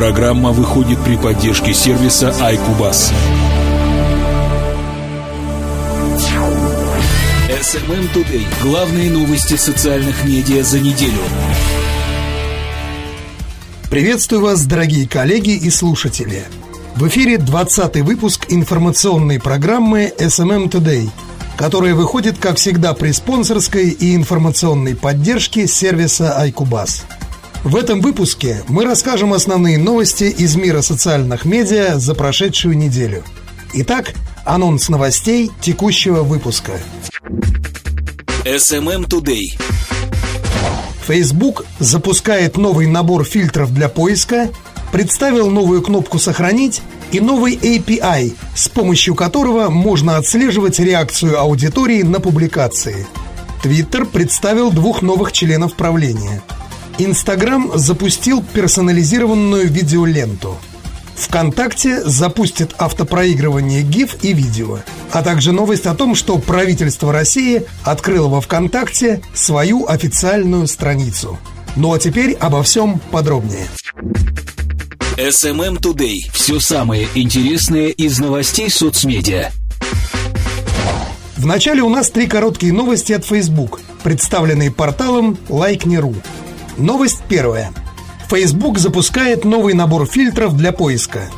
Программа выходит при поддержке сервиса iCubus. SMM Today. Главные новости социальных медиа за неделю. Приветствую вас, дорогие коллеги и слушатели. В эфире 20 выпуск информационной программы SMM Today, которая выходит, как всегда, при спонсорской и информационной поддержке сервиса iCubus. В этом выпуске мы расскажем основные новости из мира социальных медиа за прошедшую неделю. Итак, анонс новостей текущего выпуска. SMM Today. Facebook запускает новый набор фильтров для поиска, представил новую кнопку «Сохранить» и новый API, с помощью которого можно отслеживать реакцию аудитории на публикации. Twitter представил двух новых членов правления – Инстаграм запустил персонализированную видеоленту. ВКонтакте запустит автопроигрывание GIF и видео, а также новость о том, что правительство России открыло во ВКонтакте свою официальную страницу. Ну а теперь обо всем подробнее. SMM Today. Все самое интересное из новостей соцмедиа. Вначале у нас три короткие новости от Facebook, представленные порталом Like.me.ru. Новость первая. Facebook запускает новый набор фильтров для поиска.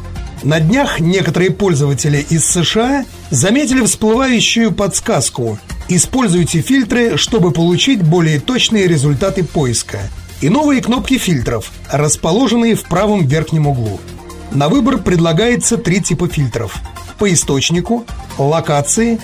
На днях некоторые пользователи из США заметили всплывающую подсказку «Используйте фильтры, чтобы получить более точные результаты поиска» и новые кнопки фильтров, расположенные в правом верхнем углу. На выбор предлагается три типа фильтров – по источнику, локации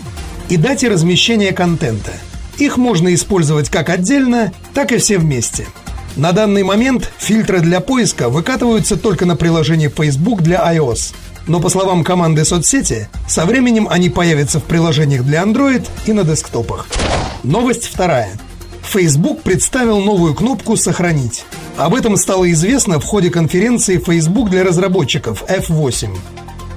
и дате размещения контента. Их можно использовать как отдельно, так и все вместе – на данный момент фильтры для поиска выкатываются только на приложении Facebook для iOS. Но по словам команды соцсети, со временем они появятся в приложениях для Android и на десктопах. Новость вторая. Facebook представил новую кнопку «Сохранить». Об этом стало известно в ходе конференции Facebook для разработчиков F8.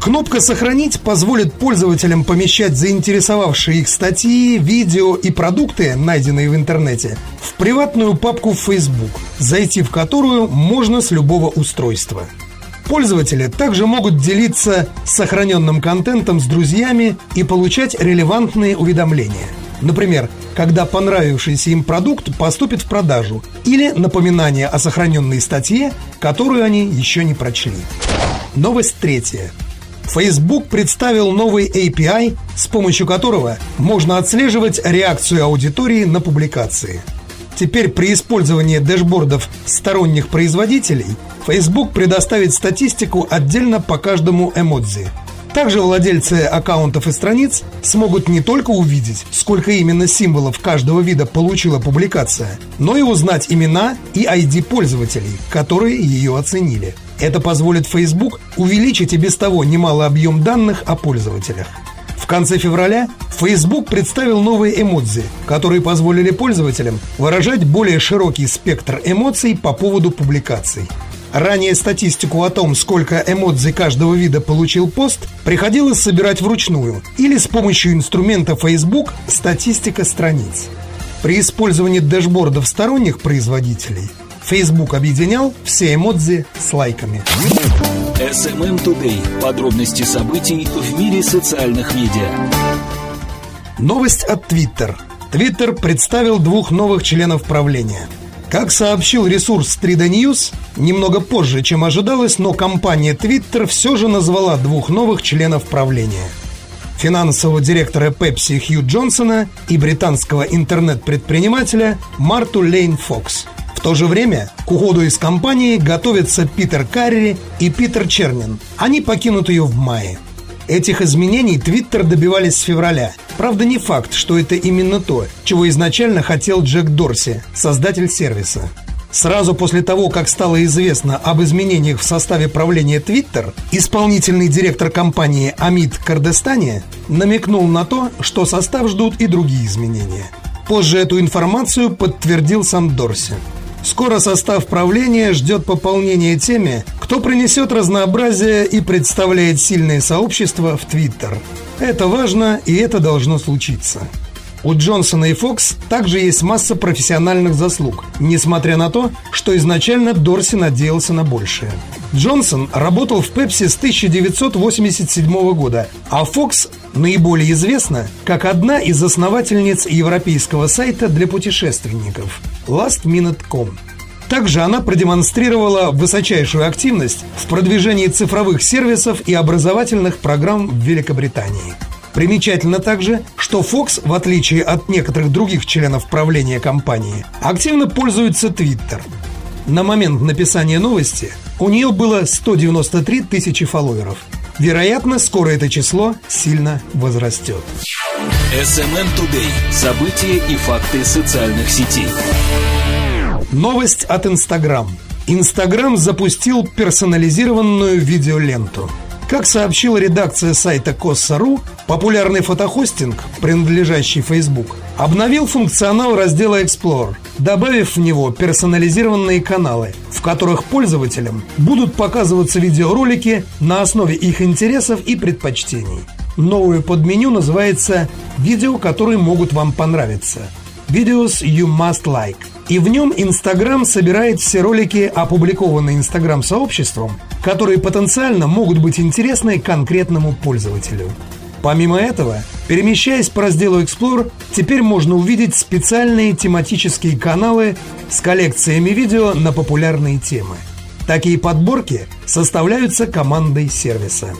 Кнопка «Сохранить» позволит пользователям помещать заинтересовавшие их статьи, видео и продукты, найденные в интернете, в приватную папку Facebook, зайти в которую можно с любого устройства. Пользователи также могут делиться сохраненным контентом с друзьями и получать релевантные уведомления. Например, когда понравившийся им продукт поступит в продажу или напоминание о сохраненной статье, которую они еще не прочли. Новость третья. Facebook представил новый API, с помощью которого можно отслеживать реакцию аудитории на публикации. Теперь при использовании дэшбордов сторонних производителей Facebook предоставит статистику отдельно по каждому эмодзи. Также владельцы аккаунтов и страниц смогут не только увидеть, сколько именно символов каждого вида получила публикация, но и узнать имена и ID пользователей, которые ее оценили. Это позволит Facebook увеличить и без того немалый объем данных о пользователях. В конце февраля Facebook представил новые эмодзи, которые позволили пользователям выражать более широкий спектр эмоций по поводу публикаций. Ранее статистику о том, сколько эмодзи каждого вида получил пост, приходилось собирать вручную или с помощью инструмента Facebook «Статистика страниц». При использовании дэшбордов сторонних производителей Facebook объединял все эмодзи с лайками. SMM Today. Подробности событий в мире социальных медиа. Новость от Twitter. Twitter представил двух новых членов правления. Как сообщил ресурс 3D News, немного позже, чем ожидалось, но компания Twitter все же назвала двух новых членов правления – финансового директора Pepsi Хью Джонсона и британского интернет-предпринимателя Марту Лейн Фокс – то же время к уходу из компании готовятся Питер Карри и Питер Чернин. Они покинут ее в мае. Этих изменений Твиттер добивались с февраля. Правда, не факт, что это именно то, чего изначально хотел Джек Дорси, создатель сервиса. Сразу после того, как стало известно об изменениях в составе правления Twitter, исполнительный директор компании Амид Кардестани намекнул на то, что состав ждут и другие изменения. Позже эту информацию подтвердил сам Дорси. Скоро состав правления ждет пополнение теми, кто принесет разнообразие и представляет сильное сообщество в Твиттер. Это важно, и это должно случиться. У Джонсона и Фокс также есть масса профессиональных заслуг, несмотря на то, что изначально Дорси надеялся на большее. Джонсон работал в Пепси с 1987 года, а Фокс наиболее известна как одна из основательниц европейского сайта для путешественников lastminute.com. Также она продемонстрировала высочайшую активность в продвижении цифровых сервисов и образовательных программ в Великобритании – Примечательно также, что Fox, в отличие от некоторых других членов правления компании, активно пользуется Twitter. На момент написания новости у нее было 193 тысячи фолловеров. Вероятно, скоро это число сильно возрастет. SMM Today. События и факты социальных сетей. Новость от Instagram. Instagram запустил персонализированную видеоленту – как сообщила редакция сайта Косса.ру, популярный фотохостинг, принадлежащий Facebook, обновил функционал раздела Explore, добавив в него персонализированные каналы, в которых пользователям будут показываться видеоролики на основе их интересов и предпочтений. Новое подменю называется «Видео, которые могут вам понравиться» – «Videos you must like». И в нем Инстаграм собирает все ролики, опубликованные Инстаграм-сообществом, которые потенциально могут быть интересны конкретному пользователю. Помимо этого, перемещаясь по разделу Explore, теперь можно увидеть специальные тематические каналы с коллекциями видео на популярные темы. Такие подборки составляются командой сервиса.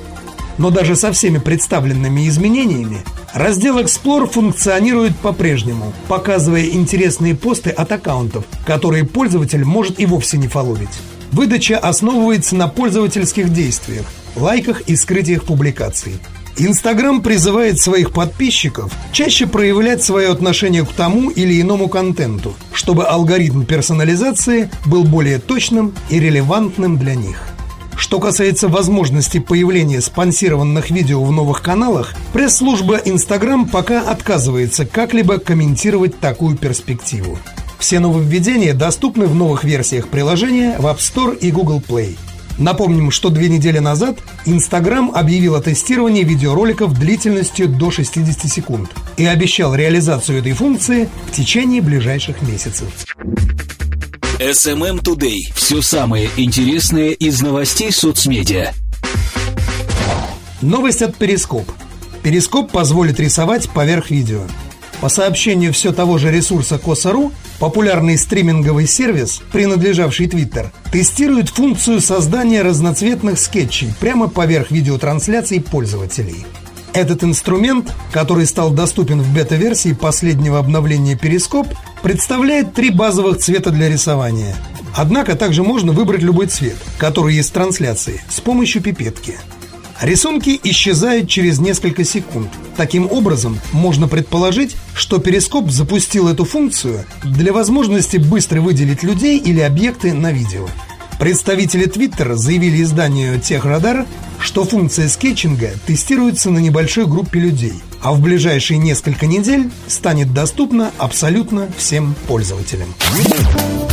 Но даже со всеми представленными изменениями раздел Explore функционирует по-прежнему, показывая интересные посты от аккаунтов, которые пользователь может и вовсе не фоловить. Выдача основывается на пользовательских действиях, лайках и скрытиях публикаций. Инстаграм призывает своих подписчиков чаще проявлять свое отношение к тому или иному контенту, чтобы алгоритм персонализации был более точным и релевантным для них. Что касается возможности появления спонсированных видео в новых каналах, пресс-служба Instagram пока отказывается как-либо комментировать такую перспективу. Все нововведения доступны в новых версиях приложения в App Store и Google Play. Напомним, что две недели назад Instagram объявил о тестировании видеороликов длительностью до 60 секунд и обещал реализацию этой функции в течение ближайших месяцев. SMM Today. Все самое интересное из новостей соцмедиа. Новость от Перископ. Перископ позволит рисовать поверх видео. По сообщению все того же ресурса Коса.ру, популярный стриминговый сервис, принадлежавший Twitter, тестирует функцию создания разноцветных скетчей прямо поверх видеотрансляций пользователей. Этот инструмент, который стал доступен в бета-версии последнего обновления Перископ, представляет три базовых цвета для рисования. Однако также можно выбрать любой цвет, который есть в трансляции, с помощью пипетки. Рисунки исчезают через несколько секунд. Таким образом, можно предположить, что Перископ запустил эту функцию для возможности быстро выделить людей или объекты на видео. Представители Twitter заявили изданию Техрадар, что функция скетчинга тестируется на небольшой группе людей, а в ближайшие несколько недель станет доступна абсолютно всем пользователям.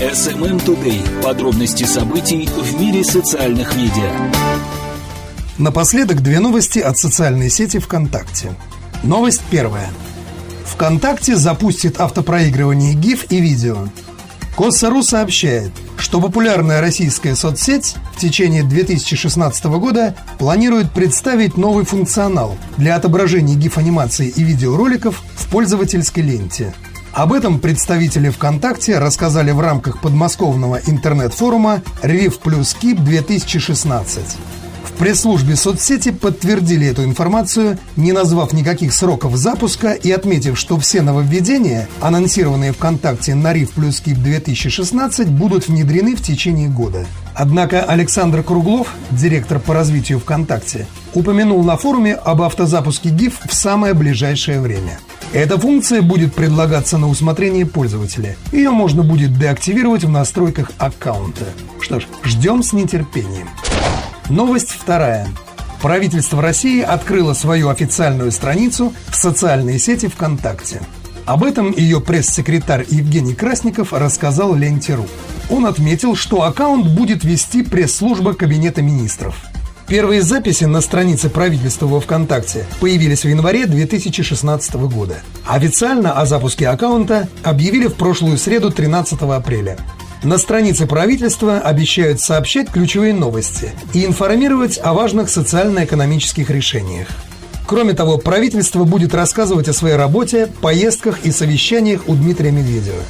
SMM Today. Подробности событий в мире социальных медиа. Напоследок две новости от социальной сети ВКонтакте. Новость первая. ВКонтакте запустит автопроигрывание GIF и видео. Коссару сообщает, что популярная российская соцсеть в течение 2016 года планирует представить новый функционал для отображения гиф-анимации и видеороликов в пользовательской ленте. Об этом представители ВКонтакте рассказали в рамках подмосковного интернет-форума «Рив плюс Кип 2016». В пресс-службе соцсети подтвердили эту информацию, не назвав никаких сроков запуска и отметив, что все нововведения, анонсированные ВКонтакте на РИФ плюс КИП 2016, будут внедрены в течение года. Однако Александр Круглов, директор по развитию ВКонтакте, упомянул на форуме об автозапуске GIF в самое ближайшее время. Эта функция будет предлагаться на усмотрение пользователя. Ее можно будет деактивировать в настройках аккаунта. Что ж, ждем с нетерпением. Новость вторая. Правительство России открыло свою официальную страницу в социальной сети ВКонтакте. Об этом ее пресс-секретарь Евгений Красников рассказал Ленте.ру. Он отметил, что аккаунт будет вести пресс-служба Кабинета министров. Первые записи на странице правительства во ВКонтакте появились в январе 2016 года. Официально о запуске аккаунта объявили в прошлую среду 13 апреля. На странице правительства обещают сообщать ключевые новости и информировать о важных социально-экономических решениях. Кроме того, правительство будет рассказывать о своей работе, поездках и совещаниях у Дмитрия Медведева.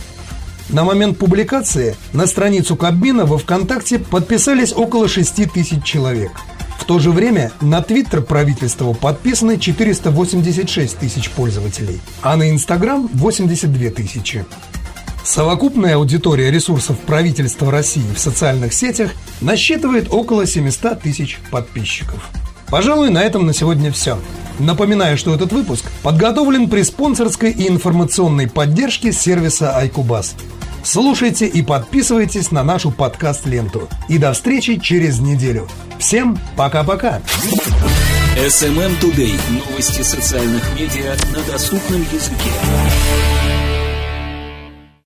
На момент публикации на страницу Кабмина во ВКонтакте подписались около 6 тысяч человек – в то же время на Твиттер правительства подписаны 486 тысяч пользователей, а на Инстаграм 82 тысячи. Совокупная аудитория ресурсов правительства России в социальных сетях насчитывает около 700 тысяч подписчиков. Пожалуй, на этом на сегодня все. Напоминаю, что этот выпуск подготовлен при спонсорской и информационной поддержке сервиса iCubus. Слушайте и подписывайтесь на нашу подкаст-ленту. И до встречи через неделю. Всем пока-пока. SMM Today. Новости социальных медиа на доступном языке.